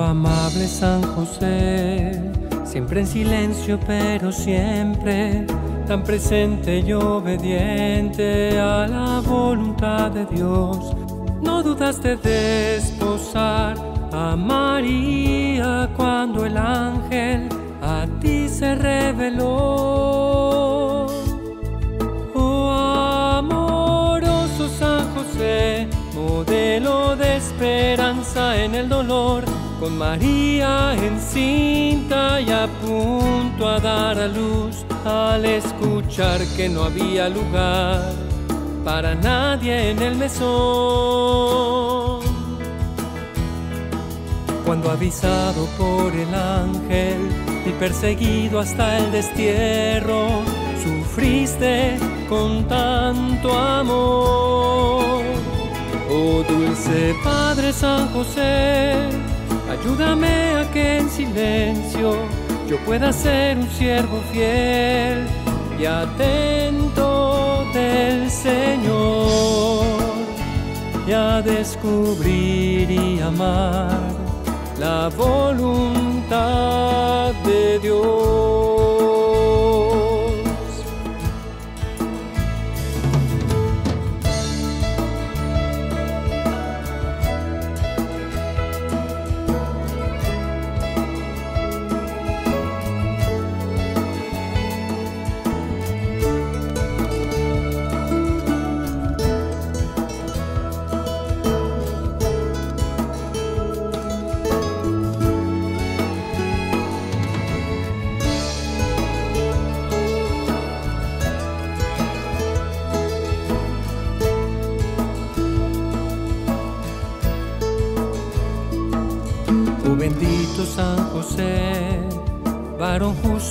Amable San José, siempre en silencio pero siempre tan presente y obediente a la voluntad de Dios. No dudaste de desposar a María cuando el ángel a ti se reveló. Oh amoroso San José, modelo de esperanza en el dolor, con María encinta y a punto a dar a luz al escuchar que no había lugar para nadie en el mesón. Cuando avisado por el ángel y perseguido hasta el destierro, sufriste con tanto amor. Oh dulce Padre San José, ayúdame a que en silencio yo pueda ser un siervo fiel y atento del Señor y a descubrir y amar la voluntad de Dios.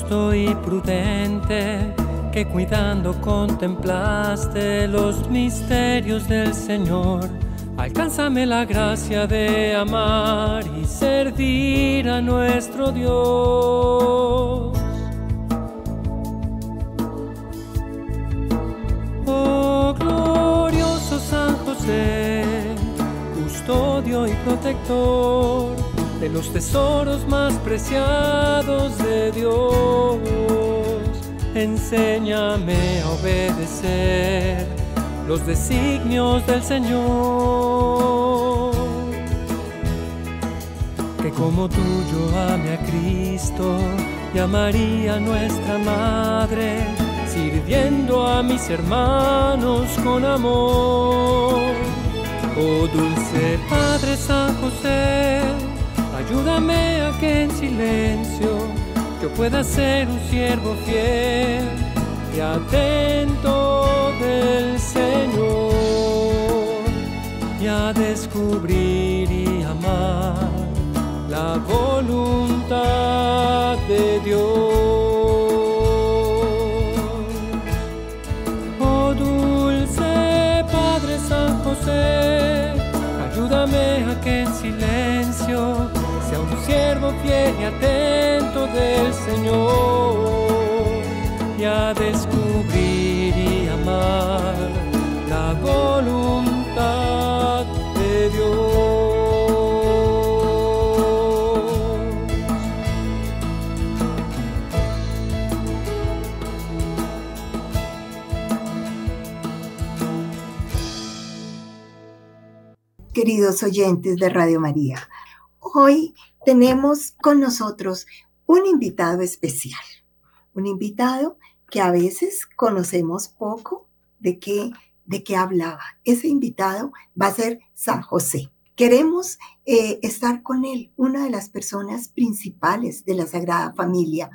Justo y prudente, que cuidando contemplaste los misterios del Señor. Alcánzame la gracia de amar y servir a nuestro Dios. Oh glorioso San José, custodio y protector de los tesoros más preciados de Dios. Enséñame a obedecer los designios del Señor. Que como tú yo ame a Cristo y a María nuestra Madre, sirviendo a mis hermanos con amor. Oh dulce Padre San José, Ayúdame a que en silencio yo pueda ser un siervo fiel y atento del Señor y a descubrir y amar la voluntad de Dios. Y atento del Señor y a descubrir y amar la voluntad de Dios. Queridos oyentes de Radio María, hoy tenemos con nosotros un invitado especial, un invitado que a veces conocemos poco de qué, de qué hablaba. Ese invitado va a ser San José. Queremos eh, estar con él, una de las personas principales de la Sagrada Familia,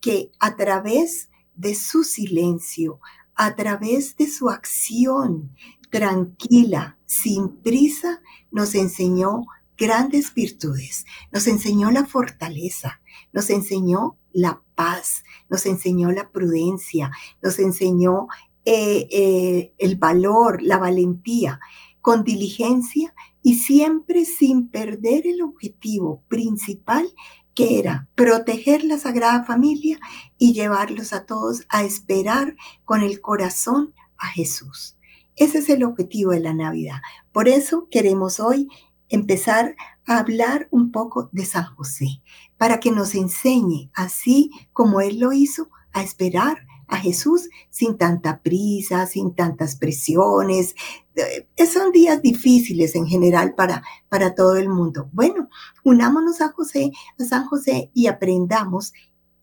que a través de su silencio, a través de su acción tranquila, sin prisa, nos enseñó grandes virtudes. Nos enseñó la fortaleza, nos enseñó la paz, nos enseñó la prudencia, nos enseñó eh, eh, el valor, la valentía, con diligencia y siempre sin perder el objetivo principal que era proteger la Sagrada Familia y llevarlos a todos a esperar con el corazón a Jesús. Ese es el objetivo de la Navidad. Por eso queremos hoy empezar a hablar un poco de San José, para que nos enseñe, así como Él lo hizo, a esperar a Jesús sin tanta prisa, sin tantas presiones. Eh, son días difíciles en general para, para todo el mundo. Bueno, unámonos a José, a San José y aprendamos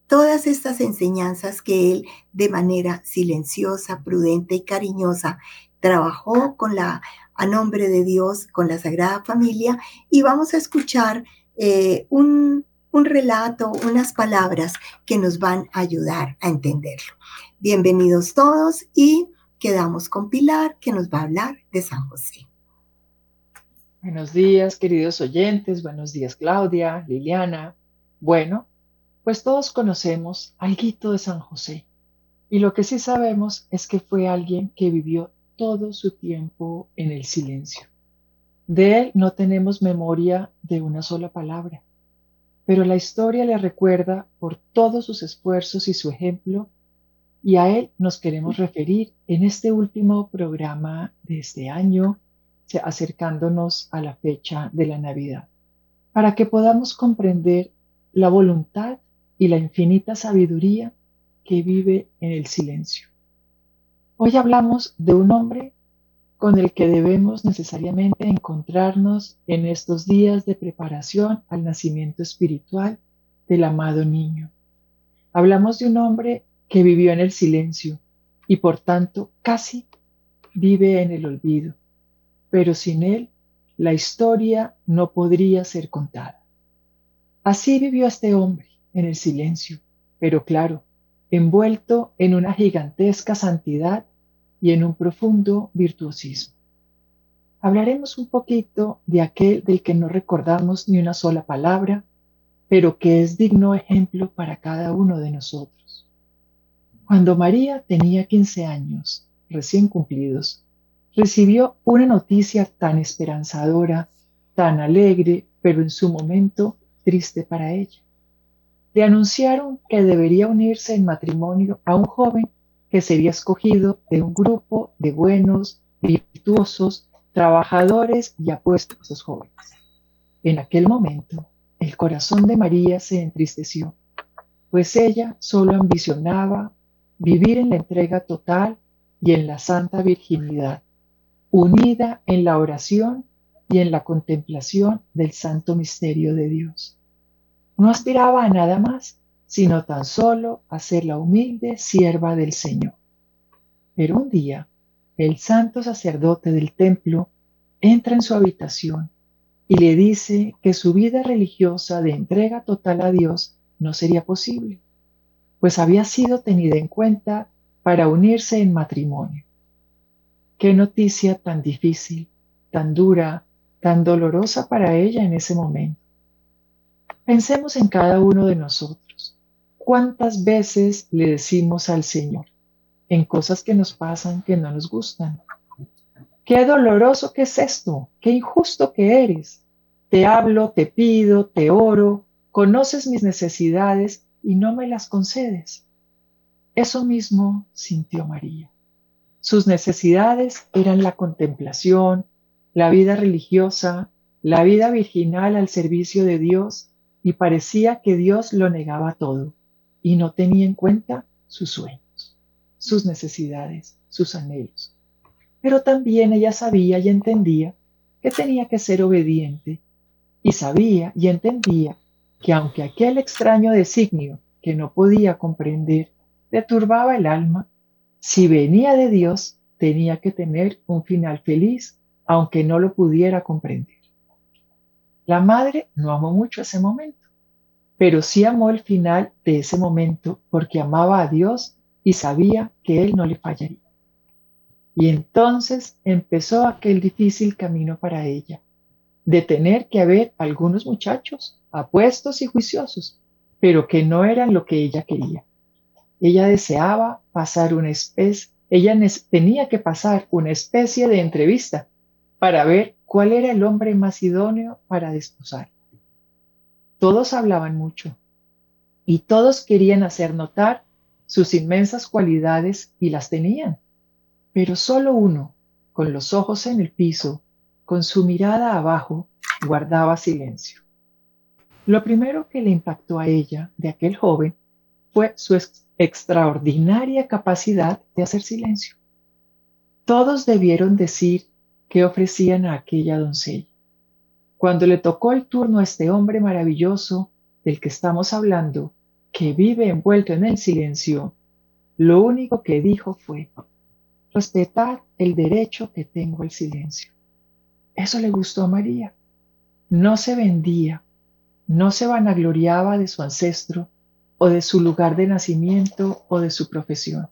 todas estas enseñanzas que él de manera silenciosa, prudente y cariñosa trabajó con la a nombre de Dios, con la Sagrada Familia y vamos a escuchar eh, un, un relato, unas palabras que nos van a ayudar a entenderlo. Bienvenidos todos y quedamos con Pilar que nos va a hablar de San José. Buenos días, queridos oyentes. Buenos días, Claudia, Liliana. Bueno, pues todos conocemos algo de San José. Y lo que sí sabemos es que fue alguien que vivió todo su tiempo en el silencio. De él no tenemos memoria de una sola palabra pero la historia le recuerda por todos sus esfuerzos y su ejemplo, y a él nos queremos referir en este último programa de este año, acercándonos a la fecha de la Navidad, para que podamos comprender la voluntad y la infinita sabiduría que vive en el silencio. Hoy hablamos de un hombre con el que debemos necesariamente encontrarnos en estos días de preparación al nacimiento espiritual del amado niño. Hablamos de un hombre que vivió en el silencio y por tanto casi vive en el olvido, pero sin él la historia no podría ser contada. Así vivió este hombre en el silencio, pero claro, envuelto en una gigantesca santidad y en un profundo virtuosismo. Hablaremos un poquito de aquel del que no recordamos ni una sola palabra, pero que es digno ejemplo para cada uno de nosotros. Cuando María tenía 15 años, recién cumplidos, recibió una noticia tan esperanzadora, tan alegre, pero en su momento triste para ella. Le anunciaron que debería unirse en matrimonio a un joven que sería escogido de un grupo de buenos, virtuosos, trabajadores y apuestos jóvenes. En aquel momento, el corazón de María se entristeció, pues ella solo ambicionaba vivir en la entrega total y en la santa virginidad, unida en la oración y en la contemplación del santo misterio de Dios. No aspiraba a nada más sino tan solo a ser la humilde sierva del Señor. Pero un día, el santo sacerdote del templo entra en su habitación y le dice que su vida religiosa de entrega total a Dios no sería posible, pues había sido tenida en cuenta para unirse en matrimonio. Qué noticia tan difícil, tan dura, tan dolorosa para ella en ese momento. Pensemos en cada uno de nosotros ¿Cuántas veces le decimos al Señor en cosas que nos pasan que no nos gustan? Qué doloroso que es esto, qué injusto que eres. Te hablo, te pido, te oro, conoces mis necesidades y no me las concedes. Eso mismo sintió María. Sus necesidades eran la contemplación, la vida religiosa, la vida virginal al servicio de Dios y parecía que Dios lo negaba todo y no tenía en cuenta sus sueños, sus necesidades, sus anhelos. Pero también ella sabía y entendía que tenía que ser obediente y sabía y entendía que aunque aquel extraño designio que no podía comprender le turbaba el alma, si venía de Dios tenía que tener un final feliz aunque no lo pudiera comprender. La madre no amó mucho ese momento pero sí amó el final de ese momento porque amaba a Dios y sabía que Él no le fallaría. Y entonces empezó aquel difícil camino para ella, de tener que haber algunos muchachos apuestos y juiciosos, pero que no eran lo que ella quería. Ella deseaba pasar una especie, ella tenía que pasar una especie de entrevista para ver cuál era el hombre más idóneo para desposar. Todos hablaban mucho y todos querían hacer notar sus inmensas cualidades y las tenían. Pero solo uno, con los ojos en el piso, con su mirada abajo, guardaba silencio. Lo primero que le impactó a ella de aquel joven fue su extraordinaria capacidad de hacer silencio. Todos debieron decir qué ofrecían a aquella doncella. Cuando le tocó el turno a este hombre maravilloso del que estamos hablando, que vive envuelto en el silencio, lo único que dijo fue, respetar el derecho que tengo al silencio. Eso le gustó a María. No se vendía, no se vanagloriaba de su ancestro o de su lugar de nacimiento o de su profesión.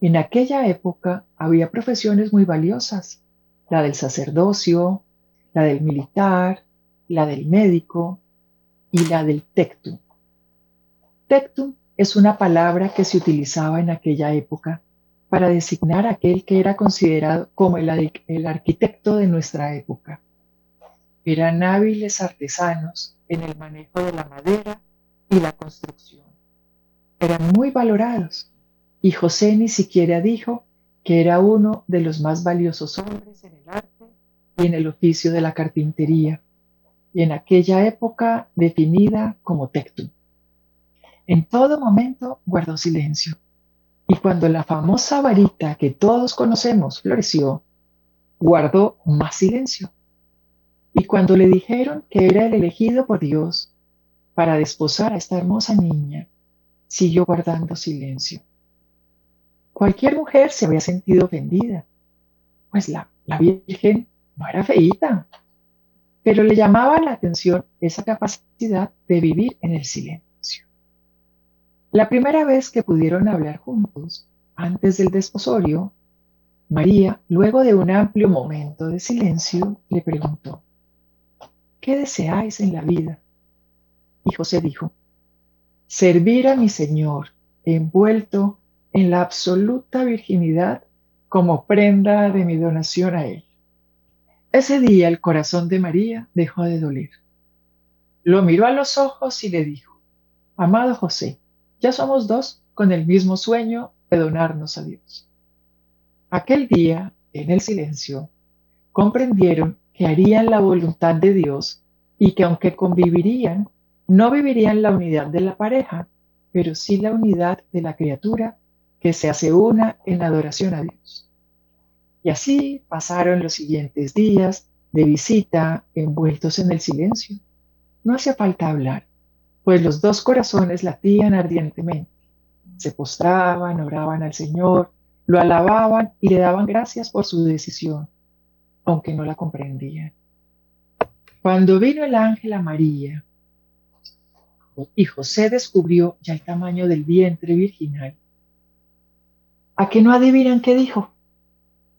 En aquella época había profesiones muy valiosas, la del sacerdocio, la del militar, la del médico y la del tectum. Tectum es una palabra que se utilizaba en aquella época para designar a aquel que era considerado como el, el arquitecto de nuestra época. Eran hábiles artesanos en el manejo de la madera y la construcción. Eran muy valorados y José ni siquiera dijo que era uno de los más valiosos hombres en el arte y en el oficio de la carpintería, y en aquella época definida como tectum. En todo momento guardó silencio, y cuando la famosa varita que todos conocemos floreció, guardó más silencio. Y cuando le dijeron que era el elegido por Dios para desposar a esta hermosa niña, siguió guardando silencio. Cualquier mujer se había sentido ofendida, pues la, la Virgen no era feíta, pero le llamaba la atención esa capacidad de vivir en el silencio. La primera vez que pudieron hablar juntos, antes del desposorio, María, luego de un amplio momento de silencio, le preguntó, ¿qué deseáis en la vida? Y José dijo, servir a mi Señor envuelto en la absoluta virginidad como prenda de mi donación a Él. Ese día el corazón de María dejó de doler. Lo miró a los ojos y le dijo, Amado José, ya somos dos con el mismo sueño de donarnos a Dios. Aquel día, en el silencio, comprendieron que harían la voluntad de Dios y que aunque convivirían, no vivirían la unidad de la pareja, pero sí la unidad de la criatura que se hace una en adoración a Dios. Y así pasaron los siguientes días de visita envueltos en el silencio. No hacía falta hablar, pues los dos corazones latían ardientemente. Se postraban, oraban al Señor, lo alababan y le daban gracias por su decisión, aunque no la comprendían. Cuando vino el ángel a María y José descubrió ya el tamaño del vientre virginal, ¿a que no adivinan qué dijo?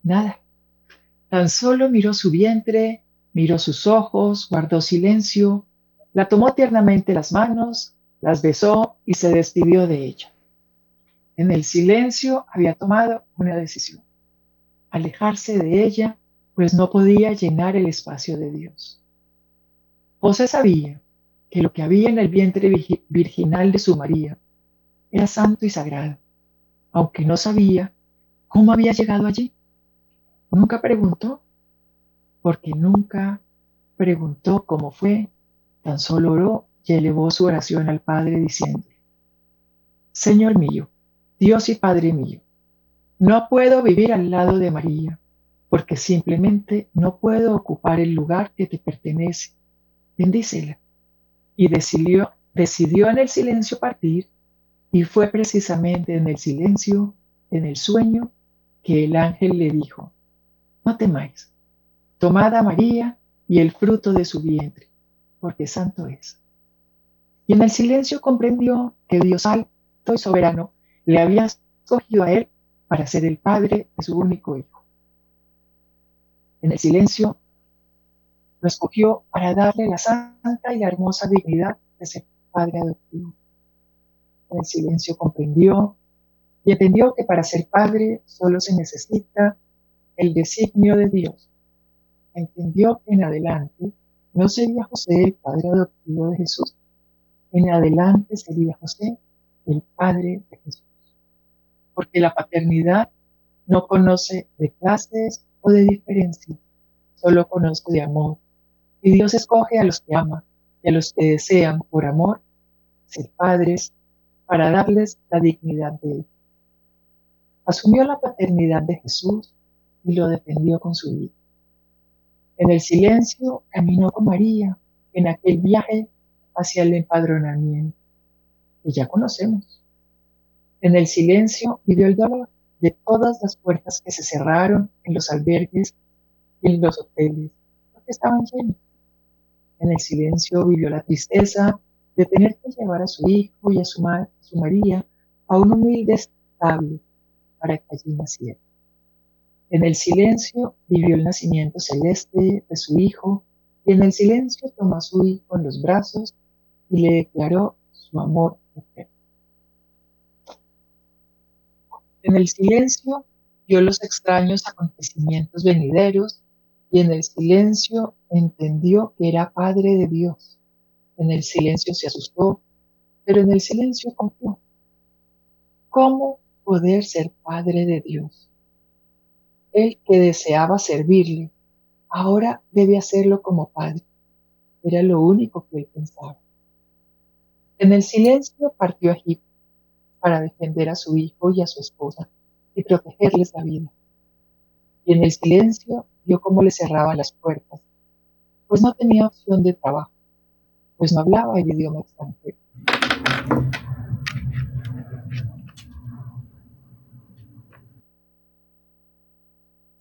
Nada. Tan solo miró su vientre, miró sus ojos, guardó silencio, la tomó tiernamente las manos, las besó y se despidió de ella. En el silencio había tomado una decisión, alejarse de ella, pues no podía llenar el espacio de Dios. José sabía que lo que había en el vientre virginal de su María era santo y sagrado, aunque no sabía cómo había llegado allí. Nunca preguntó, porque nunca preguntó cómo fue, tan solo oró y elevó su oración al Padre diciendo, Señor mío, Dios y Padre mío, no puedo vivir al lado de María, porque simplemente no puedo ocupar el lugar que te pertenece. Bendícela. Y decidió, decidió en el silencio partir, y fue precisamente en el silencio, en el sueño, que el ángel le dijo, no temáis, tomad a María y el fruto de su vientre, porque santo es. Y en el silencio comprendió que Dios alto y soberano le había escogido a él para ser el padre de su único hijo. En el silencio lo escogió para darle la santa y la hermosa dignidad de ser padre adoptivo. En el silencio comprendió y entendió que para ser padre solo se necesita el designio de Dios. Entendió que en adelante no sería José el padre adoptivo de Jesús. En adelante sería José el padre de Jesús. Porque la paternidad no conoce de clases o de diferencias, solo conoce de amor Y Dios escoge a los que ama y a los que desean por amor ser padres para darles la dignidad de él. Asumió la paternidad de Jesús y lo defendió con su vida. En el silencio caminó con María en aquel viaje hacia el empadronamiento que ya conocemos. En el silencio vivió el dolor de todas las puertas que se cerraron en los albergues y en los hoteles, porque estaban llenos. En el silencio vivió la tristeza de tener que llevar a su hijo y a su, su María a un humilde establo para que allí naciera. En el silencio vivió el nacimiento celeste de su hijo y en el silencio tomó a su hijo en los brazos y le declaró su amor. En el silencio vio los extraños acontecimientos venideros y en el silencio entendió que era Padre de Dios. En el silencio se asustó, pero en el silencio confió. ¿Cómo poder ser Padre de Dios? Él que deseaba servirle, ahora debe hacerlo como Padre. Era lo único que él pensaba. En el silencio partió a Egipto para defender a su hijo y a su esposa y protegerles la vida. Y en el silencio vio cómo le cerraban las puertas, pues no tenía opción de trabajo, pues no hablaba el idioma extranjero.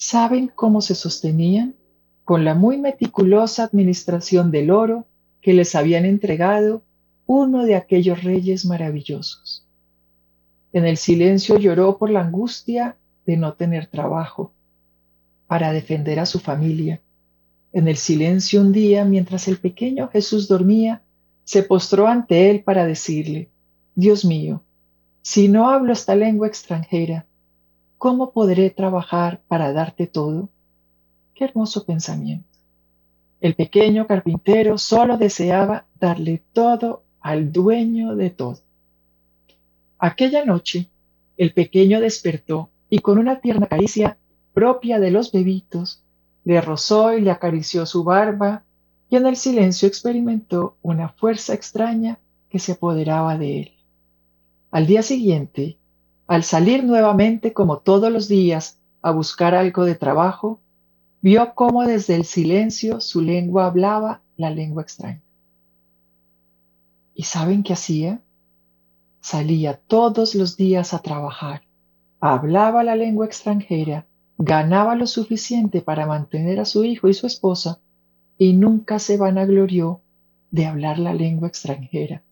¿Saben cómo se sostenían? Con la muy meticulosa administración del oro que les habían entregado uno de aquellos reyes maravillosos. En el silencio lloró por la angustia de no tener trabajo para defender a su familia. En el silencio un día, mientras el pequeño Jesús dormía, se postró ante él para decirle, Dios mío, si no hablo esta lengua extranjera, ¿cómo podré trabajar para darte todo? Qué hermoso pensamiento. El pequeño carpintero solo deseaba darle todo al dueño de todo. Aquella noche, el pequeño despertó y con una tierna caricia propia de los bebitos, le rozó y le acarició su barba y en el silencio experimentó una fuerza extraña que se apoderaba de él. Al día siguiente, al salir nuevamente como todos los días a buscar algo de trabajo, vio cómo desde el silencio su lengua hablaba la lengua extraña. ¿Y saben qué hacía? Salía todos los días a trabajar, hablaba la lengua extranjera, ganaba lo suficiente para mantener a su hijo y su esposa y nunca se vanaglorió de hablar la lengua extranjera,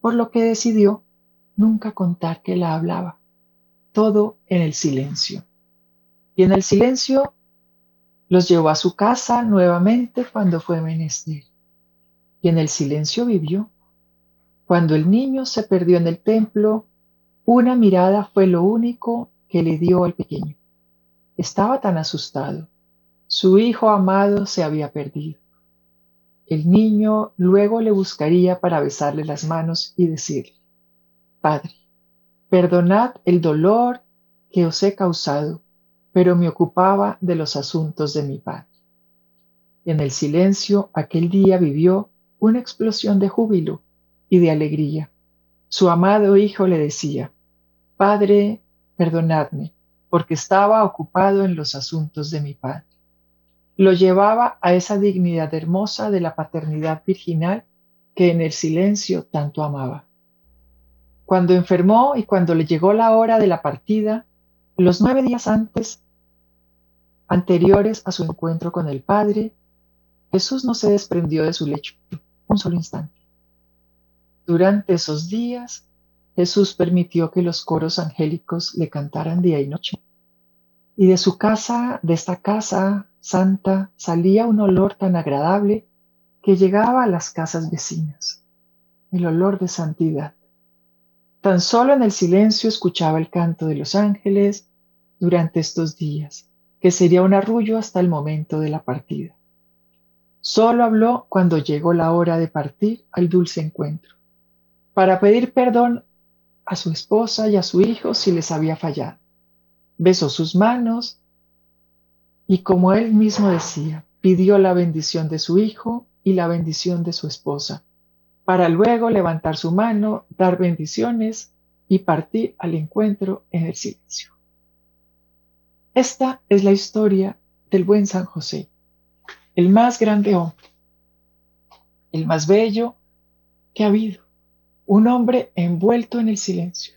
por lo que decidió nunca contar que la hablaba, todo en el silencio. Y en el silencio los llevó a su casa nuevamente cuando fue menester. Y en el silencio vivió cuando el niño se perdió en el templo, una mirada fue lo único que le dio al pequeño. Estaba tan asustado. Su hijo amado se había perdido. El niño luego le buscaría para besarle las manos y decirle, Padre, perdonad el dolor que os he causado, pero me ocupaba de los asuntos de mi Padre. En el silencio aquel día vivió una explosión de júbilo y de alegría. Su amado hijo le decía, Padre, perdonadme, porque estaba ocupado en los asuntos de mi Padre. Lo llevaba a esa dignidad hermosa de la paternidad virginal que en el silencio tanto amaba. Cuando enfermó y cuando le llegó la hora de la partida, los nueve días antes, anteriores a su encuentro con el Padre, Jesús no se desprendió de su lecho un solo instante. Durante esos días, Jesús permitió que los coros angélicos le cantaran día y noche. Y de su casa, de esta casa santa, salía un olor tan agradable que llegaba a las casas vecinas, el olor de santidad. Tan solo en el silencio escuchaba el canto de los ángeles durante estos días, que sería un arrullo hasta el momento de la partida. Solo habló cuando llegó la hora de partir al dulce encuentro para pedir perdón a su esposa y a su hijo si les había fallado. Besó sus manos y como él mismo decía, pidió la bendición de su hijo y la bendición de su esposa, para luego levantar su mano, dar bendiciones y partir al encuentro en el silencio. Esta es la historia del buen San José, el más grande hombre, el más bello que ha habido, un hombre envuelto en el silencio,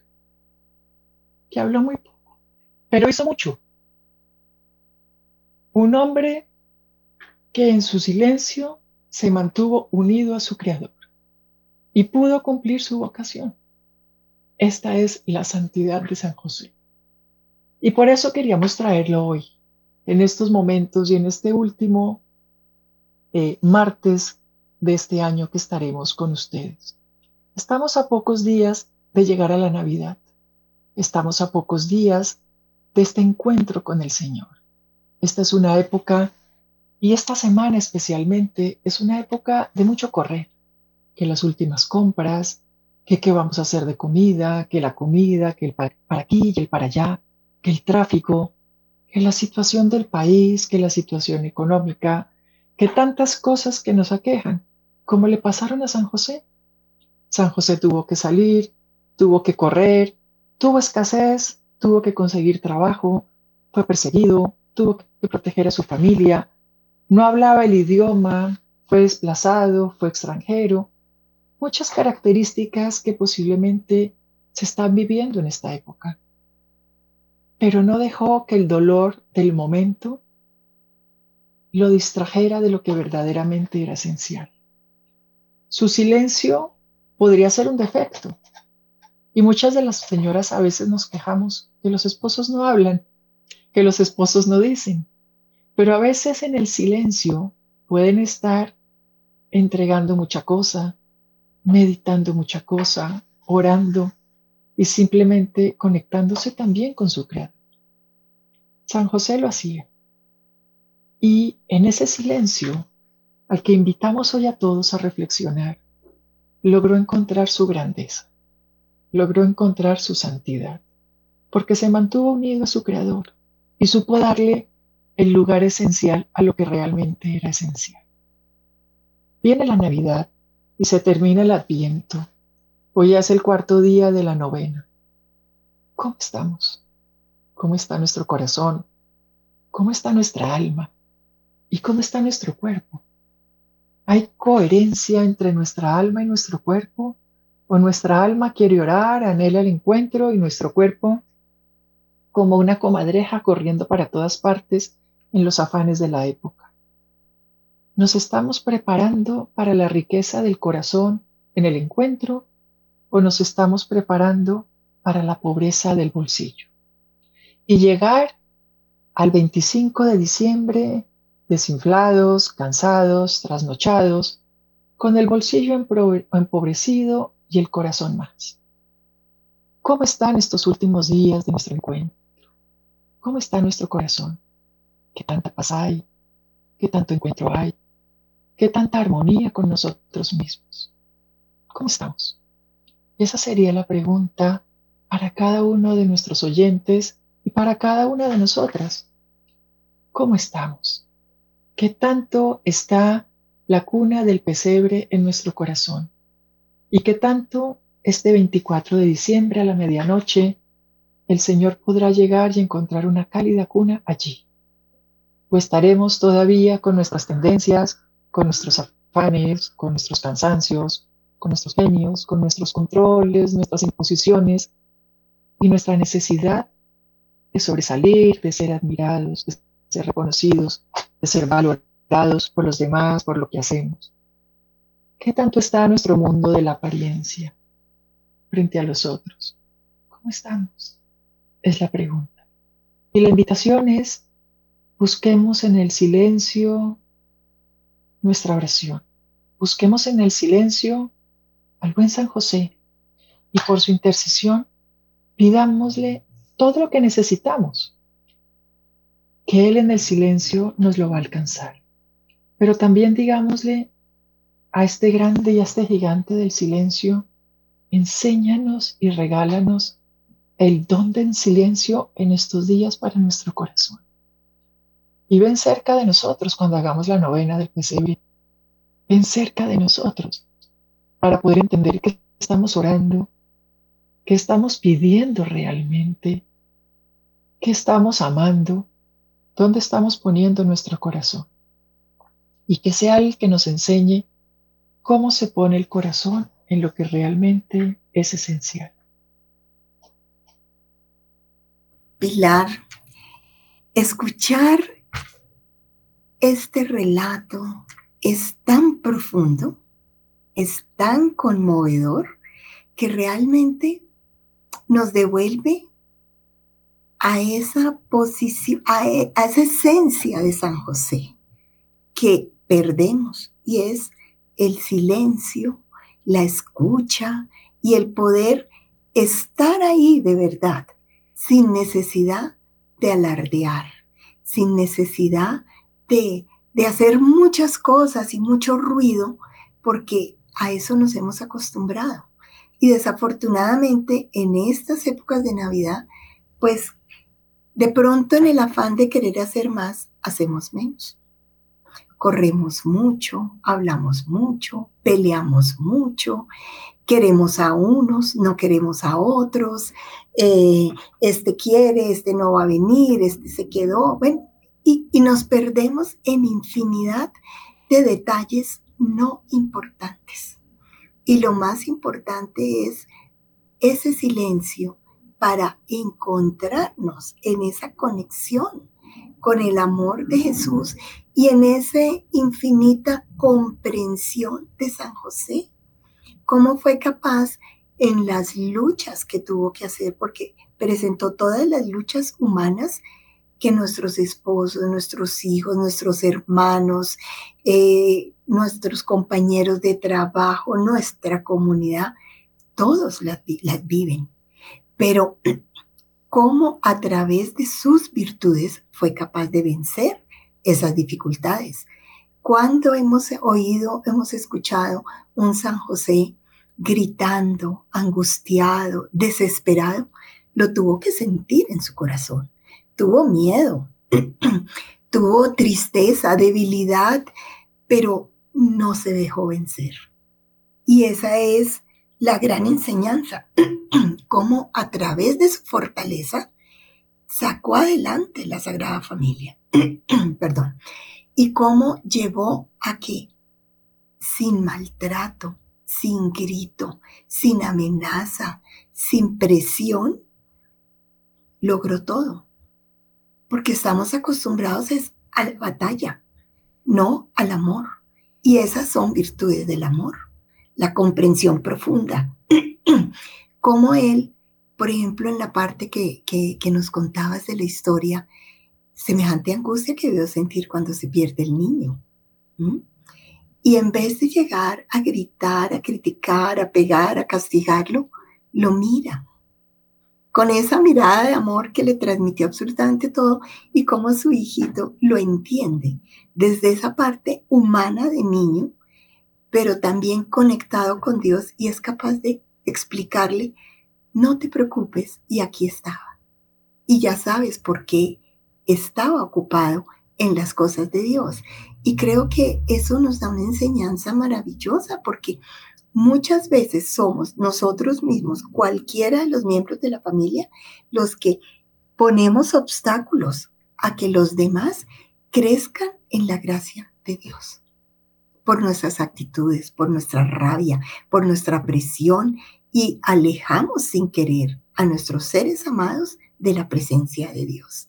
que habló muy poco, pero hizo mucho. Un hombre que en su silencio se mantuvo unido a su Creador y pudo cumplir su vocación. Esta es la santidad de San José. Y por eso queríamos traerlo hoy, en estos momentos y en este último eh, martes de este año que estaremos con ustedes. Estamos a pocos días de llegar a la Navidad. Estamos a pocos días de este encuentro con el Señor. Esta es una época, y esta semana especialmente, es una época de mucho correr, que las últimas compras, que qué vamos a hacer de comida, que la comida, que el para aquí y el para allá, que el tráfico, que la situación del país, que la situación económica, que tantas cosas que nos aquejan, como le pasaron a San José. San José tuvo que salir, tuvo que correr, tuvo escasez, tuvo que conseguir trabajo, fue perseguido, tuvo que proteger a su familia, no hablaba el idioma, fue desplazado, fue extranjero. Muchas características que posiblemente se están viviendo en esta época. Pero no dejó que el dolor del momento lo distrajera de lo que verdaderamente era esencial. Su silencio podría ser un defecto. Y muchas de las señoras a veces nos quejamos que los esposos no hablan, que los esposos no dicen, pero a veces en el silencio pueden estar entregando mucha cosa, meditando mucha cosa, orando y simplemente conectándose también con su creador. San José lo hacía. Y en ese silencio, al que invitamos hoy a todos a reflexionar, logró encontrar su grandeza, logró encontrar su santidad, porque se mantuvo unido a su Creador y supo darle el lugar esencial a lo que realmente era esencial. Viene la Navidad y se termina el Adviento. Hoy es el cuarto día de la novena. ¿Cómo estamos? ¿Cómo está nuestro corazón? ¿Cómo está nuestra alma? ¿Y cómo está nuestro cuerpo? ¿Hay coherencia entre nuestra alma y nuestro cuerpo? ¿O nuestra alma quiere orar, anhela el encuentro y nuestro cuerpo, como una comadreja corriendo para todas partes en los afanes de la época? ¿Nos estamos preparando para la riqueza del corazón en el encuentro o nos estamos preparando para la pobreza del bolsillo? Y llegar al 25 de diciembre desinflados, cansados, trasnochados, con el bolsillo empobrecido y el corazón más. ¿Cómo están estos últimos días de nuestro encuentro? ¿Cómo está nuestro corazón? ¿Qué tanta paz hay? ¿Qué tanto encuentro hay? ¿Qué tanta armonía con nosotros mismos? ¿Cómo estamos? Esa sería la pregunta para cada uno de nuestros oyentes y para cada una de nosotras. ¿Cómo estamos? ¿Qué tanto está la cuna del pesebre en nuestro corazón? ¿Y qué tanto este 24 de diciembre a la medianoche el Señor podrá llegar y encontrar una cálida cuna allí? ¿O estaremos todavía con nuestras tendencias, con nuestros afanes, con nuestros cansancios, con nuestros genios, con nuestros controles, nuestras imposiciones y nuestra necesidad de sobresalir, de ser admirados, de ser reconocidos, de ser valorados por los demás, por lo que hacemos. ¿Qué tanto está nuestro mundo de la apariencia frente a los otros? ¿Cómo estamos? Es la pregunta. Y la invitación es, busquemos en el silencio nuestra oración. Busquemos en el silencio al buen San José y por su intercesión pidámosle todo lo que necesitamos que Él en el silencio nos lo va a alcanzar. Pero también digámosle a este grande y a este gigante del silencio, enséñanos y regálanos el don del silencio en estos días para nuestro corazón. Y ven cerca de nosotros cuando hagamos la novena del pesebre. en cerca de nosotros para poder entender qué estamos orando, qué estamos pidiendo realmente, qué estamos amando, dónde estamos poniendo nuestro corazón. Y que sea Él que nos enseñe cómo se pone el corazón en lo que realmente es esencial. Pilar, escuchar este relato es tan profundo, es tan conmovedor, que realmente nos devuelve a esa posición, a, e, a, esa esencia de San José que perdemos y es el silencio, la escucha y el poder estar ahí de verdad, sin necesidad de alardear, sin necesidad de, hacer muchas cosas y mucho ruido, porque a eso nos hemos acostumbrado. Y desafortunadamente en estas épocas de Navidad, pues de pronto en el afán de querer hacer más, hacemos menos. Corremos mucho, hablamos mucho, peleamos mucho, queremos a unos, no queremos a otros, eh, este quiere, este no va a venir, este se quedó, bueno, y, nos perdemos en infinidad de detalles no importantes. Y lo más importante es ese silencio para encontrarnos en esa conexión con el amor de Jesús y en esa infinita comprensión de San José. ¿Cómo fue capaz en las luchas que tuvo que hacer? Porque presentó todas las luchas humanas que nuestros esposos, nuestros hijos, nuestros hermanos, eh, nuestros compañeros de trabajo, nuestra comunidad, todos las, las viven. Pero cómo a través de sus virtudes fue capaz de vencer esas dificultades. Cuando hemos oído, hemos escuchado un San José gritando, angustiado, desesperado, lo tuvo que sentir en su corazón. Tuvo miedo, tuvo tristeza, debilidad, pero no se dejó vencer. Y esa es la gran enseñanza, cómo a través de su fortaleza sacó adelante la Sagrada Familia. Perdón. Y cómo llevó a que sin maltrato, sin grito, sin amenaza, sin presión, logró todo. Porque estamos acostumbrados a la batalla, no al amor. Y esas son virtudes del amor, la comprensión profunda. Como él, por ejemplo, en la parte que, que, nos contabas de la historia, semejante angustia que debió sentir cuando se pierde el niño. Y en vez de llegar a gritar, a criticar, a pegar, a castigarlo, lo mira con esa mirada de amor que le transmitió absolutamente todo y cómo su hijito lo entiende desde esa parte humana de niño, pero también conectado con Dios y es capaz de explicarle, no te preocupes y aquí estaba. Y ya sabes por qué estaba ocupado en las cosas de Dios. Y creo que eso nos da una enseñanza maravillosa porque Muchas veces somos nosotros mismos, cualquiera de los miembros de la familia, los que ponemos obstáculos a que los demás crezcan en la gracia de Dios. Por nuestras actitudes, por nuestra rabia, por nuestra presión y alejamos sin querer a nuestros seres amados de la presencia de Dios.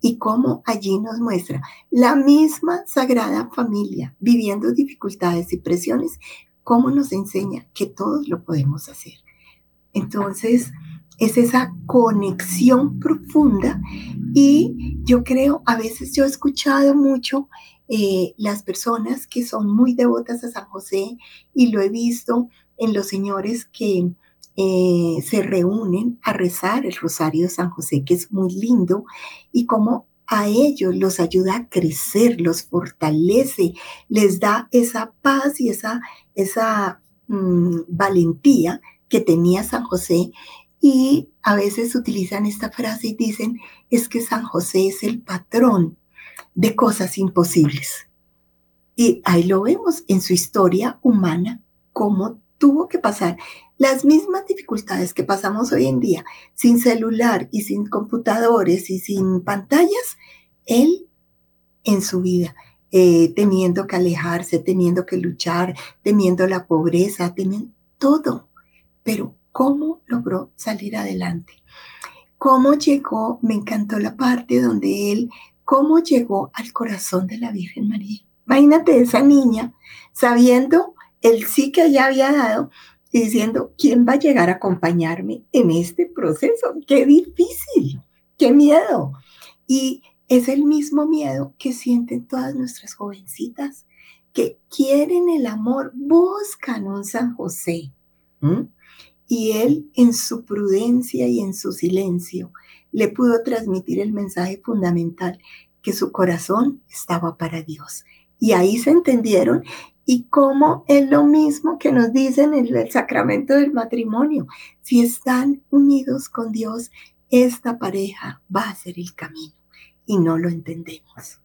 Y cómo allí nos muestra la misma sagrada familia viviendo dificultades y presiones, cómo nos enseña que todos lo podemos hacer. Entonces, es esa conexión profunda y yo creo, a veces yo he escuchado mucho eh, las personas que son muy devotas a San José y lo he visto en los señores que eh, se reúnen a rezar el rosario de San José, que es muy lindo, y cómo a ellos los ayuda a crecer, los fortalece, les da esa paz y esa, esa mm, valentía que tenía San José. Y a veces utilizan esta frase y dicen, es que San José es el patrón de cosas imposibles. Y ahí lo vemos en su historia humana, cómo tuvo que pasar las mismas dificultades que pasamos hoy en día, sin celular y sin computadores y sin pantallas, él en su vida, eh, teniendo que alejarse, teniendo que luchar, teniendo la pobreza, teniendo todo. Pero ¿cómo logró salir adelante? ¿Cómo llegó? Me encantó la parte donde él, ¿cómo llegó al corazón de la Virgen María? Imagínate esa niña sabiendo el sí que ella había dado y diciendo, ¿quién va a llegar a acompañarme en este proceso? Qué difícil, qué miedo. Y es el mismo miedo que sienten todas nuestras jovencitas que quieren el amor, buscan un San José. Y él en su prudencia y en su silencio le pudo transmitir el mensaje fundamental que su corazón estaba para Dios. Y ahí se entendieron y cómo es lo mismo que nos dicen en el sacramento del matrimonio. Si están unidos con Dios, esta pareja va a ser el camino y no lo entendemos.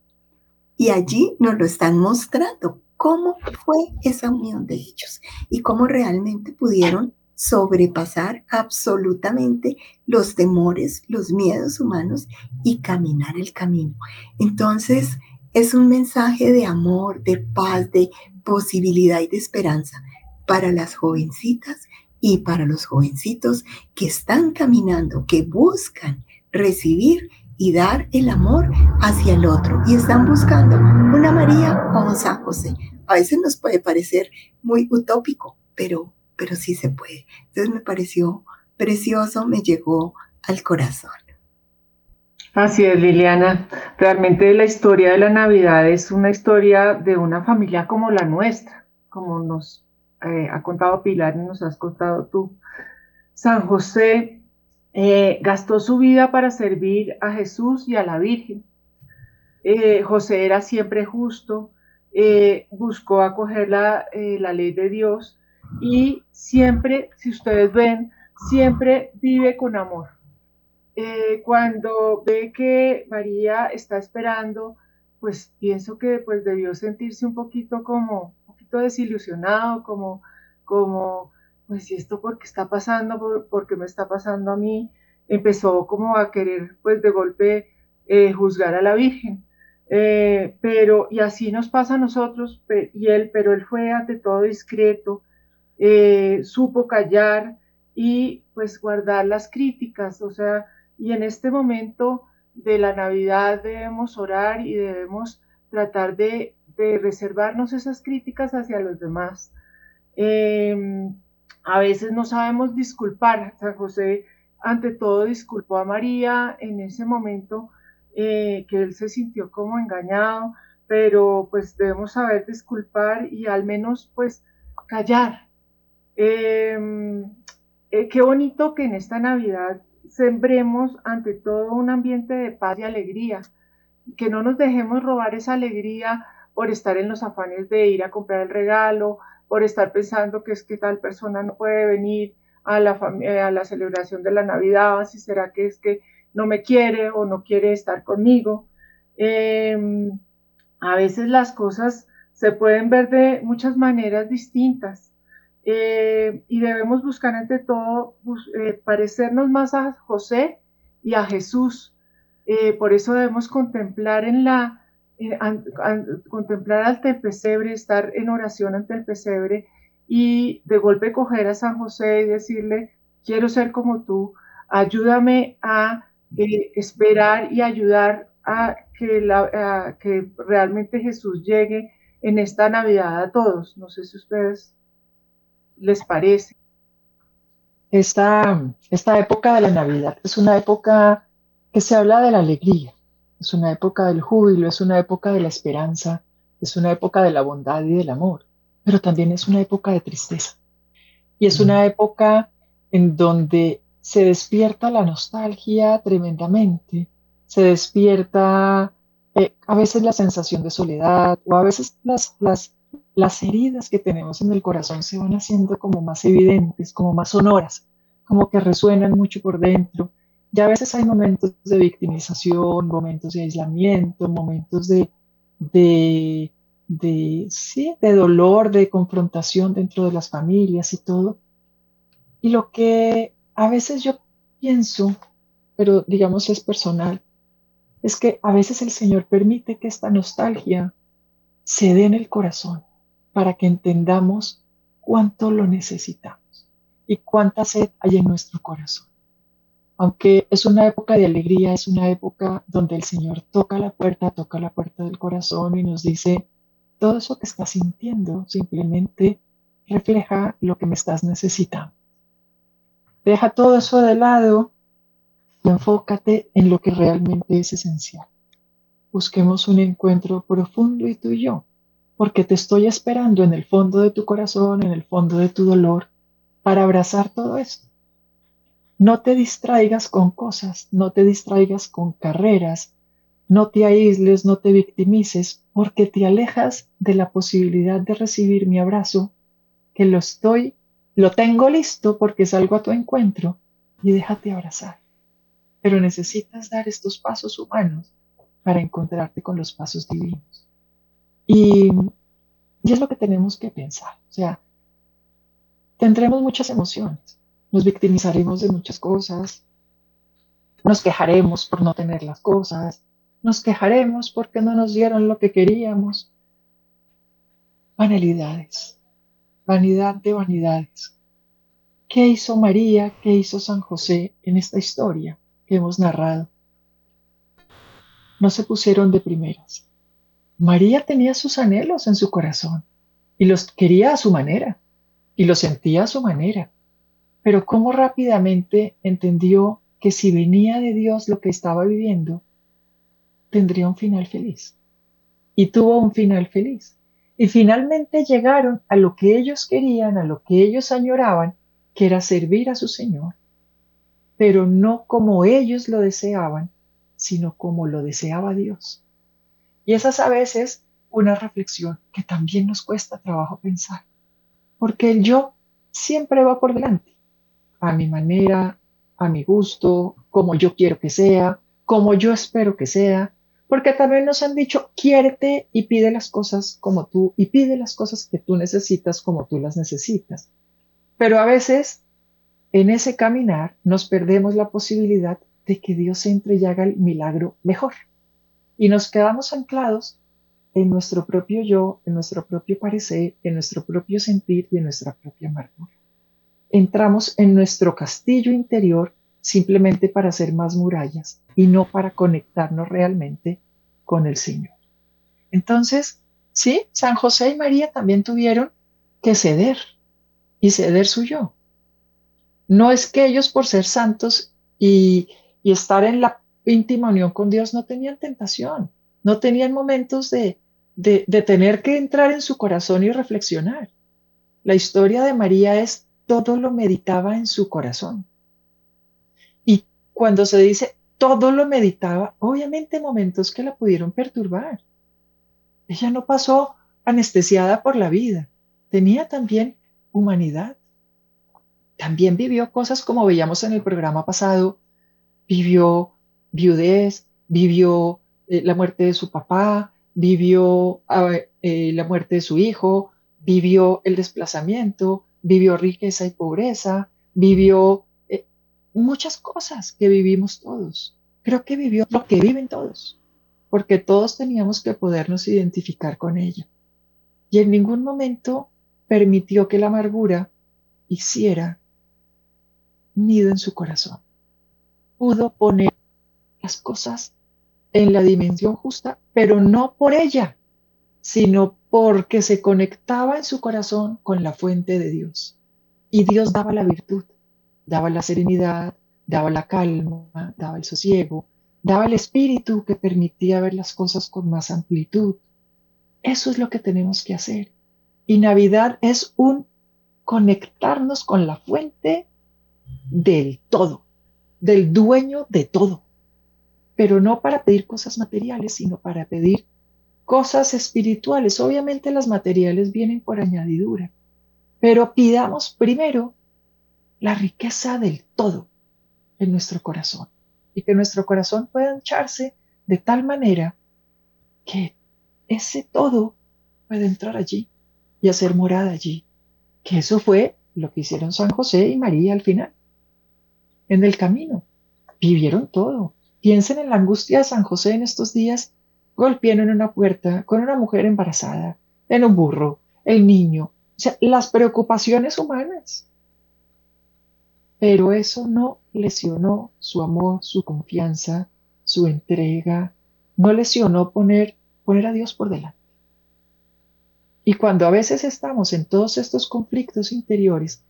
Y allí nos lo están mostrando cómo fue esa unión de ellos y cómo realmente pudieron sobrepasar absolutamente los temores, los miedos humanos y caminar el camino. Entonces, es un mensaje de amor, de paz, de posibilidad y de esperanza para las jovencitas y para los jovencitos que están caminando, que buscan recibir y dar el amor hacia el otro y están buscando una María o un San José. A veces nos puede parecer muy utópico, pero, pero sí se puede. Entonces me pareció precioso, me llegó al corazón. Así es, Liliana. Realmente la historia de la Navidad es una historia de una familia como la nuestra, como nos eh, ha contado Pilar y nos has contado tú. San José eh, gastó su vida para servir a Jesús y a la Virgen. Eh, José era siempre justo, eh, buscó acoger la, la, ley de Dios y siempre, si ustedes ven, siempre vive con amor. cuando ve que María está esperando, pues pienso que pues debió sentirse un poquito como, un poquito desilusionado, como, como pues si esto porque está pasando, porque me está pasando a mí, empezó como a querer pues de golpe eh, juzgar a la Virgen. Eh, pero, y así nos pasa a nosotros, y él, pero él fue ante todo discreto, eh, supo callar y pues guardar las críticas, o sea, y en este momento de la Navidad debemos orar y debemos tratar de, de reservarnos esas críticas hacia los demás. Em, a veces no sabemos disculpar. San José, ante todo, disculpó a María en ese momento eh, que él se sintió como engañado, pero pues debemos saber disculpar y al menos pues callar. Em, eh, qué bonito que en esta Navidad sembremos ante todo un ambiente de paz y alegría, que no nos dejemos robar esa alegría por estar en los afanes de ir a comprar el regalo, por estar pensando que es que tal persona no puede venir a la, a la celebración de la Navidad, si será que es que no me quiere o no quiere estar conmigo. Em, a veces las cosas se pueden ver de muchas maneras distintas eh, y debemos buscar ante todo eh, parecernos más a José y a Jesús. Eh, por eso debemos contemplar en la contemplar ante el pesebre, estar en oración ante el pesebre y de golpe coger a San José y decirle, quiero ser como tú, ayúdame a eh, esperar y ayudar a que, la, que realmente Jesús llegue en esta Navidad a todos. No sé si a ustedes les parece. Esta, esta época de la Navidad es una época que se habla de la alegría, es una época del júbilo, es una época de la esperanza, es una época de la bondad y del amor, pero también es una época de tristeza. Y es una época en donde se despierta la nostalgia tremendamente, se despierta eh, a veces la sensación de soledad o a veces las, las, las heridas que tenemos en el corazón se van haciendo como más evidentes, como más sonoras, como que resuenan mucho por dentro ya a veces hay momentos de victimización, momentos de aislamiento, momentos de, de, de, sí, de dolor, de confrontación dentro de las familias y todo. Y lo que a veces yo pienso, pero digamos es personal, es que a veces el Señor permite que esta nostalgia se dé en el corazón para que entendamos cuánto lo necesitamos y cuánta sed hay en nuestro corazón. Aunque es una época de alegría, es una época donde el Señor toca la puerta, toca la puerta del corazón y nos dice, todo eso que estás sintiendo simplemente refleja lo que me estás necesitando. Deja todo eso de lado y enfócate en lo que realmente es esencial. Busquemos un encuentro profundo y tú y yo, porque te estoy esperando en el fondo de tu corazón, en el fondo de tu dolor, para abrazar todo esto. No te distraigas con cosas, no te distraigas con carreras, no te aísles, no te victimices, porque te alejas de la posibilidad de recibir mi abrazo, que lo estoy, lo tengo listo porque salgo a tu encuentro y déjate abrazar pero necesitas dar estos pasos humanos para encontrarte con los pasos divinos. Y, y es lo que tenemos que pensar. O sea, tendremos muchas emociones, nos victimizaremos de muchas cosas, nos quejaremos por no tener las cosas, nos quejaremos porque no nos dieron lo que queríamos. Vanidades, vanidad de vanidades. ¿Qué hizo María? ¿Qué hizo San José en esta historia? hemos narrado. No se pusieron de primeras. María tenía sus anhelos en su corazón y los quería a su manera y los sentía a su manera. Pero cómo rápidamente entendió que si venía de Dios lo que estaba viviendo, tendría un final feliz. Y tuvo un final feliz. Y finalmente llegaron a lo que ellos querían, a lo que ellos añoraban, que era servir a su Señor pero no como ellos lo deseaban, sino como lo deseaba Dios. Y esa es a veces una reflexión que también nos cuesta trabajo pensar, porque el yo siempre va por delante, a mi manera, a mi gusto, como yo quiero que sea, como yo espero que sea, porque también nos han dicho, quiérete y pide las cosas como tú, y pide las cosas que tú necesitas como tú las necesitas. Pero a veces en ese caminar nos perdemos la posibilidad de que Dios entre y haga el milagro mejor. Y nos quedamos anclados en nuestro propio yo, en nuestro propio parecer, en nuestro propio sentir y en nuestra propia amargura. Entramos en nuestro castillo interior simplemente para hacer más murallas y no para conectarnos realmente con el Señor. Entonces, sí, San José y María también tuvieron que ceder y ceder su yo no es que ellos por ser santos y, estar en la íntima unión con Dios no tenían tentación, no tenían momentos de, tener que entrar en su corazón y reflexionar. La historia de María es todo lo meditaba en su corazón. Y cuando se dice todo lo meditaba, obviamente momentos que la pudieron perturbar. Ella no pasó anestesiada por la vida, tenía también humanidad también vivió cosas como veíamos en el programa pasado, vivió viudez, vivió eh, la muerte de su papá, vivió eh, la muerte de su hijo, vivió el desplazamiento, vivió riqueza y pobreza, vivió eh, muchas cosas que vivimos todos. Creo que vivió lo que viven todos, porque todos teníamos que podernos identificar con ella. Y en ningún momento permitió que la amargura hiciera nido en su corazón. Pudo poner las cosas en la dimensión justa, pero no por ella, sino porque se conectaba en su corazón con la fuente de Dios. Y Dios daba la virtud, daba la serenidad, daba la calma, daba el sosiego, daba el espíritu que permitía ver las cosas con más amplitud. Eso es lo que tenemos que hacer. Y Navidad es un conectarnos con la fuente del todo, del dueño de todo, pero no para pedir cosas materiales, sino para pedir cosas espirituales. Obviamente las materiales vienen por añadidura, pero pidamos primero la riqueza del todo en nuestro corazón y que nuestro corazón pueda hincharse de tal manera que ese todo puede entrar allí y hacer morada allí. Que eso fue lo que hicieron San José y María al final. En el camino, vivieron todo. Piensen en la angustia de San José en estos días, golpeando en una puerta con una mujer embarazada, en un burro, el niño, o sea, las preocupaciones humanas. Pero eso no lesionó su amor, su confianza, su entrega, no lesionó poner, poner a Dios por delante. Y cuando a veces estamos en todos estos conflictos interiores,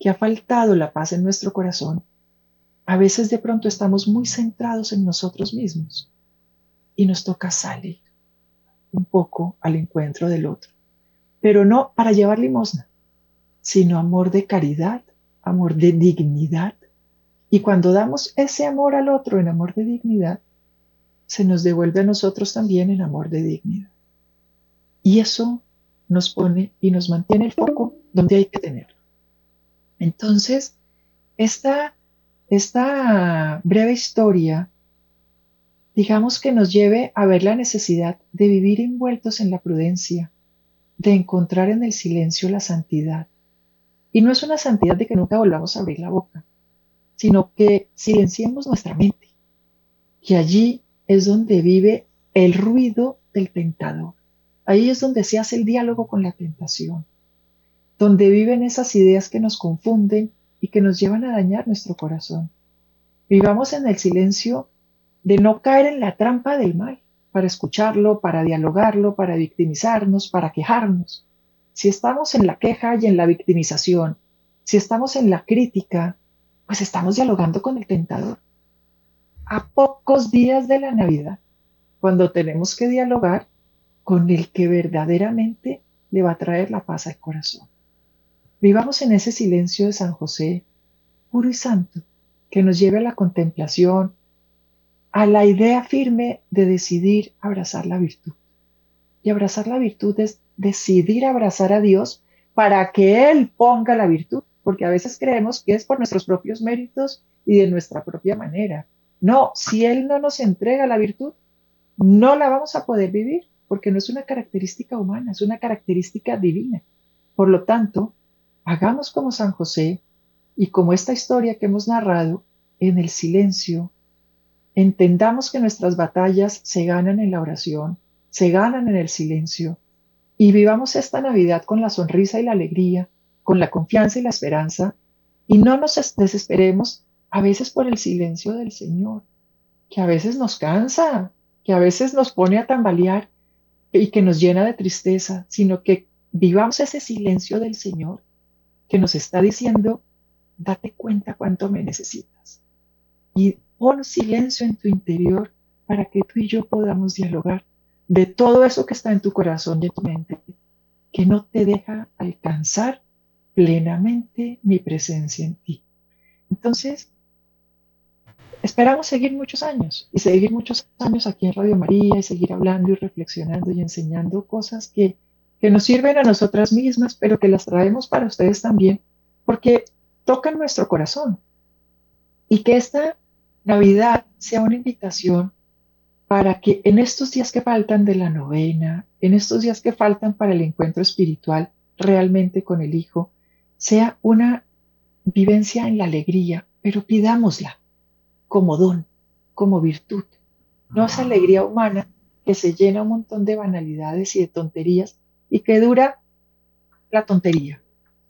que ha faltado la paz en nuestro corazón, a veces de pronto estamos muy centrados en nosotros mismos y nos toca salir un poco al encuentro del otro, pero no para llevar limosna, sino amor de caridad, amor de dignidad. Y cuando damos ese amor al otro en amor de dignidad, se nos devuelve a nosotros también en amor de dignidad. Y eso nos pone y nos mantiene el foco donde hay que tenerlo. Entonces, esta, esta breve historia, digamos que nos lleve a ver la necesidad de vivir envueltos en la prudencia, de encontrar en el silencio la santidad. Y no es una santidad de que nunca volvamos a abrir la boca, sino que silenciemos nuestra mente, que allí es donde vive el ruido del tentador. Ahí es donde se hace el diálogo con la tentación, donde viven esas ideas que nos confunden y que nos llevan a dañar nuestro corazón. Vivamos en el silencio de no caer en la trampa del mal, para escucharlo, para dialogarlo, para victimizarnos, para quejarnos. Si estamos en la queja y en la victimización, si estamos en la crítica, pues estamos dialogando con el tentador a pocos días de la Navidad, cuando tenemos que dialogar con el que verdaderamente le va a traer la paz al corazón. Vivamos en ese silencio de San José, puro y santo, que nos lleve a la contemplación, a la idea firme de decidir abrazar la virtud. Y abrazar la virtud es decidir abrazar a Dios para que Él ponga la virtud, porque a veces creemos que es por nuestros propios méritos y de nuestra propia manera. No, si Él no nos entrega la virtud, no la vamos a poder vivir, porque no es una característica humana, es una característica divina. Por lo tanto, hagamos como San José y como esta historia que hemos narrado, en el silencio, entendamos que nuestras batallas se ganan en la oración, se ganan en el silencio, y vivamos esta Navidad con la sonrisa y la alegría, con la confianza y la esperanza, y no nos desesperemos a veces por el silencio del Señor, que a veces nos cansa, que a veces nos pone a tambalear y que nos llena de tristeza, sino que vivamos ese silencio del Señor que nos está diciendo, date cuenta cuánto me necesitas. Y pon silencio en tu interior para que tú y yo podamos dialogar de todo eso que está en tu corazón y en tu mente, que no te deja alcanzar plenamente mi presencia en ti. Entonces, esperamos seguir muchos años y seguir muchos años aquí en Radio María y seguir hablando y reflexionando y enseñando cosas que, que nos sirven a nosotras mismas, pero que las traemos para ustedes también, porque tocan nuestro corazón. Y que esta Navidad sea una invitación para que en estos días que faltan de la novena, en estos días que faltan para el encuentro espiritual realmente con el Hijo, sea una vivencia en la alegría, pero pidámosla como don, como virtud. No es alegría humana que se llena un montón de banalidades y de tonterías y que dura la tontería,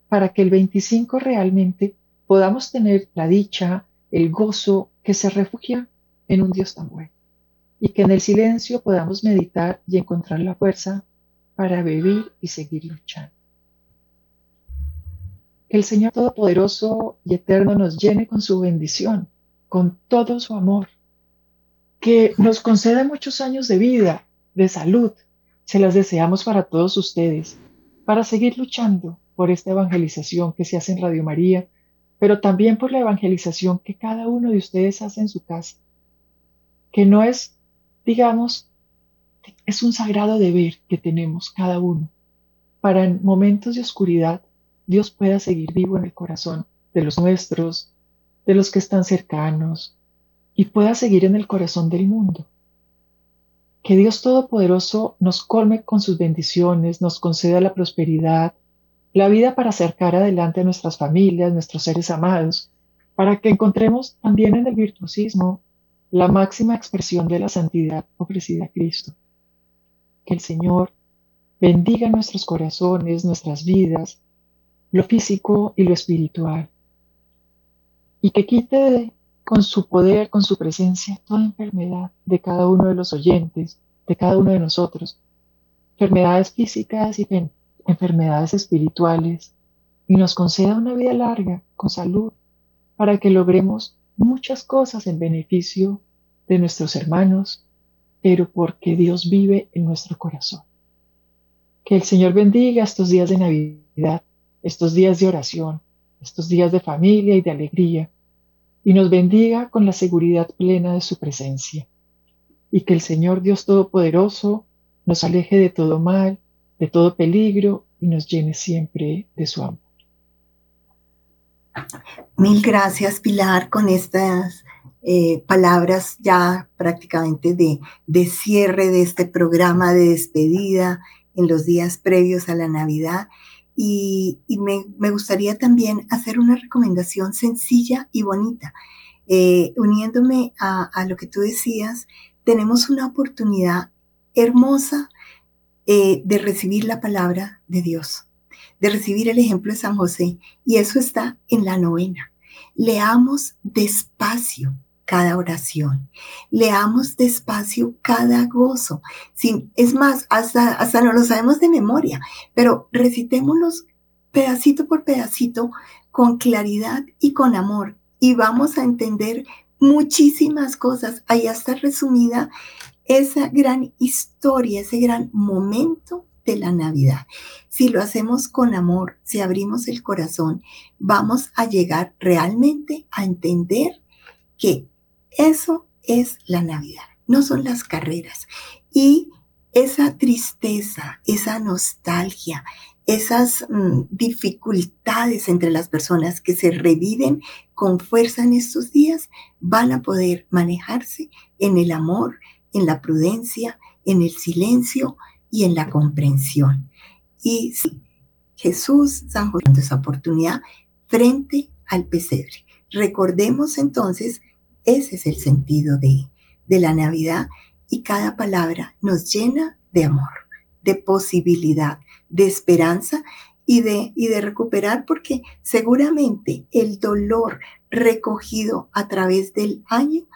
para que el 25 realmente podamos tener la dicha, el gozo que se refugia en un Dios tan bueno y que en el silencio podamos meditar y encontrar la fuerza para vivir y seguir luchando. Que el Señor Todopoderoso y Eterno nos llene con su bendición con todo su amor, que nos conceda muchos años de vida, de salud. Se las deseamos para todos ustedes, para seguir luchando por esta evangelización que se hace en Radio María, pero también por la evangelización que cada uno de ustedes hace en su casa, que no es, digamos, es un sagrado deber que tenemos cada uno, para en momentos de oscuridad Dios pueda seguir vivo en el corazón de los nuestros, de los que están cercanos y pueda seguir en el corazón del mundo. Que Dios Todopoderoso nos colme con sus bendiciones, nos conceda la prosperidad, la vida para acercar adelante a nuestras familias, nuestros seres amados, para que encontremos también en el virtuosismo la máxima expresión de la santidad ofrecida a Cristo. Que el Señor bendiga nuestros corazones, nuestras vidas, lo físico y lo espiritual, y que quite con su poder, con su presencia, toda enfermedad de cada uno de los oyentes, de cada uno de nosotros, enfermedades físicas y enfermedades espirituales, y nos conceda una vida larga, con salud, para que logremos muchas cosas en beneficio de nuestros hermanos, pero porque Dios vive en nuestro corazón. Que el Señor bendiga estos días de Navidad, estos días de oración, estos días de familia y de alegría, y nos bendiga con la seguridad plena de su presencia. Y que el Señor Dios Todopoderoso nos aleje de todo mal, de todo peligro y nos llene siempre de su amor. Mil gracias, Pilar, con estas eh, palabras ya prácticamente de, de cierre de este programa de despedida en los días previos a la Navidad. Y, me, gustaría también hacer una recomendación sencilla y bonita. Eh, uniéndome a, lo que tú decías, tenemos una oportunidad hermosa eh, de recibir la palabra de Dios de recibir el ejemplo de San José. Y eso está en la novena. Leamos despacio cada oración. Leamos despacio cada gozo. Sin, es más, hasta, hasta no lo sabemos de memoria, pero recitémoslos pedacito por pedacito con claridad y con amor. Y vamos a entender muchísimas cosas. Ahí está resumida esa gran historia, ese gran momento de la Navidad. Si lo hacemos con amor, si abrimos el corazón, vamos a llegar realmente a entender que eso es la Navidad, no son las carreras. Y esa tristeza, esa nostalgia, esas mm, dificultades entre las personas que se reviven con fuerza en estos días van a poder manejarse en el amor, en la prudencia, en el silencio, y en la comprensión. Y sí, Jesús, San José, esa oportunidad frente al pesebre. Recordemos entonces, ese es el sentido de, de la Navidad y cada palabra nos llena de amor, de posibilidad, de esperanza y de, y de recuperar porque seguramente el dolor recogido a través del año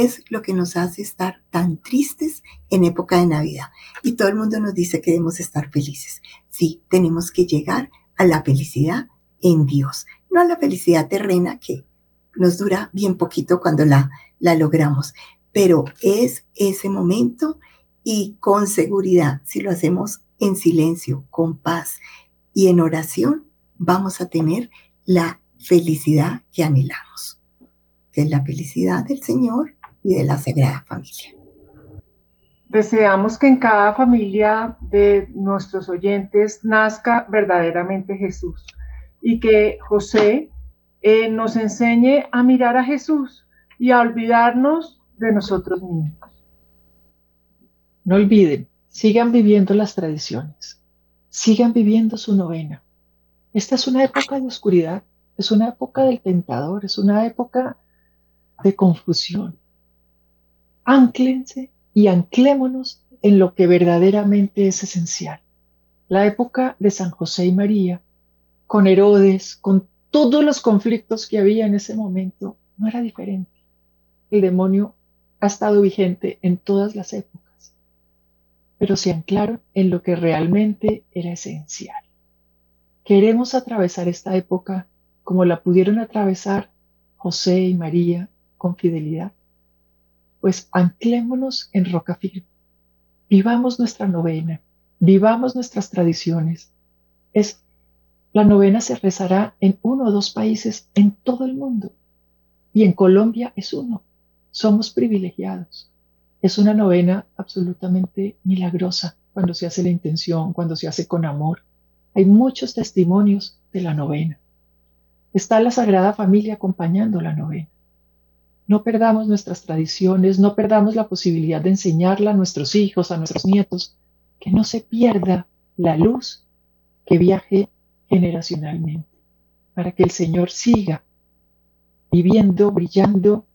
es lo que nos hace estar tan tristes en época de Navidad. Y todo el mundo nos dice que debemos estar felices. Sí, tenemos que llegar a la felicidad en Dios, no a la felicidad terrena que nos dura bien poquito cuando la, la logramos, pero es ese momento y con seguridad, si lo hacemos en silencio, con paz y en oración, vamos a tener la felicidad que anhelamos, que es la felicidad del Señor y de la Sagrada Familia. Deseamos que en cada familia de nuestros oyentes nazca verdaderamente Jesús y que José eh, nos enseñe a mirar a Jesús y a olvidarnos de nosotros mismos. No olviden, sigan viviendo las tradiciones, sigan viviendo su novena. Esta es una época de oscuridad, es una época del tentador, es una época de confusión anclense y anclémonos en lo que verdaderamente es esencial. La época de San José y María, con Herodes, con todos los conflictos que había en ese momento, no era diferente. El demonio ha estado vigente en todas las épocas, pero se anclaron en lo que realmente era esencial. Queremos atravesar esta época como la pudieron atravesar José y María con fidelidad pues anclémonos en roca firme. Vivamos nuestra novena, vivamos nuestras tradiciones. Es, la novena se rezará en uno o dos países en todo el mundo y en Colombia es uno. Somos privilegiados. Es una novena absolutamente milagrosa cuando se hace la intención, cuando se hace con amor. Hay muchos testimonios de la novena. Está la Sagrada Familia acompañando la novena. No perdamos nuestras tradiciones, no perdamos la posibilidad de enseñarla a nuestros hijos, a nuestros nietos, que no se pierda la luz que viaje generacionalmente, para que el Señor siga viviendo, brillando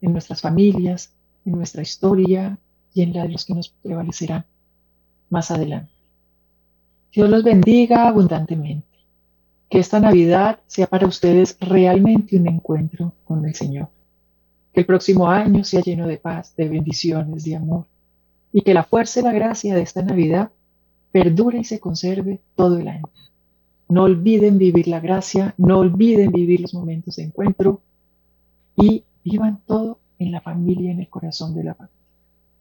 en nuestras familias, en nuestra historia y en la de los que nos prevalecerán más adelante. Dios los bendiga abundantemente. Que esta Navidad sea para ustedes realmente un encuentro con el Señor. Que el próximo año sea lleno de paz, de bendiciones, de amor. Y que la fuerza y la gracia de esta Navidad perdure y se conserve todo el año. No olviden vivir la gracia, no olviden vivir los momentos de encuentro y vivan todo en la familia, en el corazón de la familia.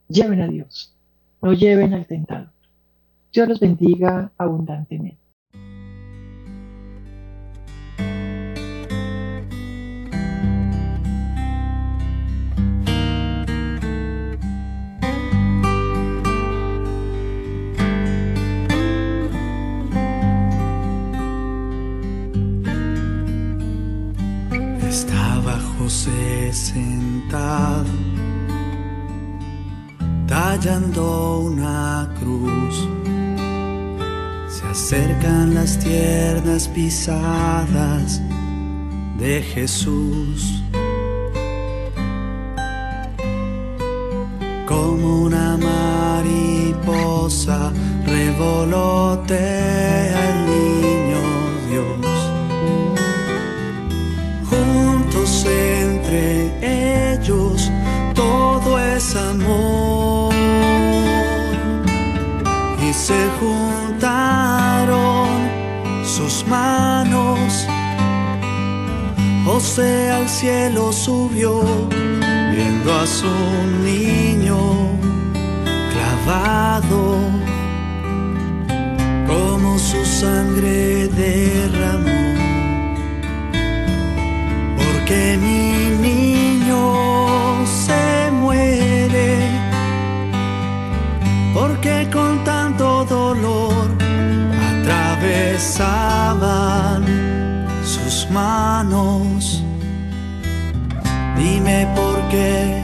Lleven a Dios, no lleven al tentador. Dios los bendiga abundantemente. Sentado, tallando una cruz. Se acercan las tiernas pisadas de Jesús. Como una mariposa revolotea el niño Dios. entre ellos todo es amor. Y se juntaron sus manos. José al cielo subió, viendo a su niño clavado, como su sangre derramó que mi porque con tanto dolor atravesaban sus manos. Dime por qué,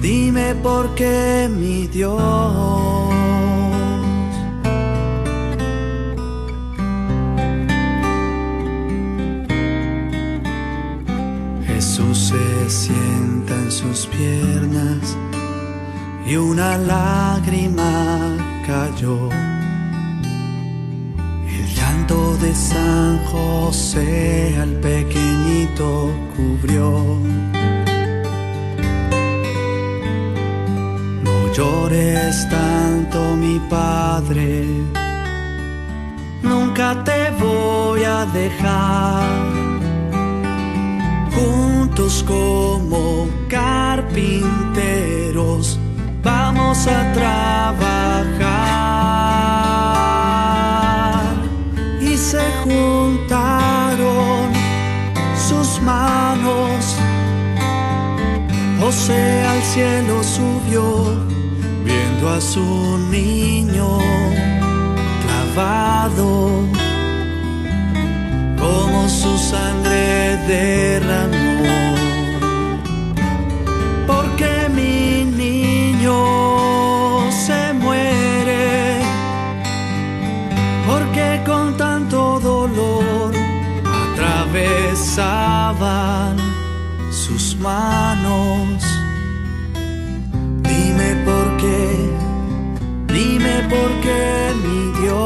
dime por qué mi Dios. sienta en sus piernas y una lágrima cayó. El llanto de San José al pequeñito cubrió. No llores tanto, mi padre, nunca te voy a dejar como carpinteros vamos a trabajar. Y se juntaron sus manos. José al cielo subió, viendo a su niño clavado, como su sangre derramó. Atravesaban sus manos. Dime por qué, dime por qué mi Dios,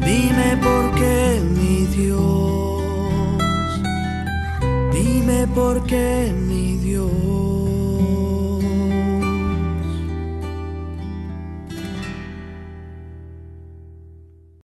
dime por qué mi Dios, dime por qué.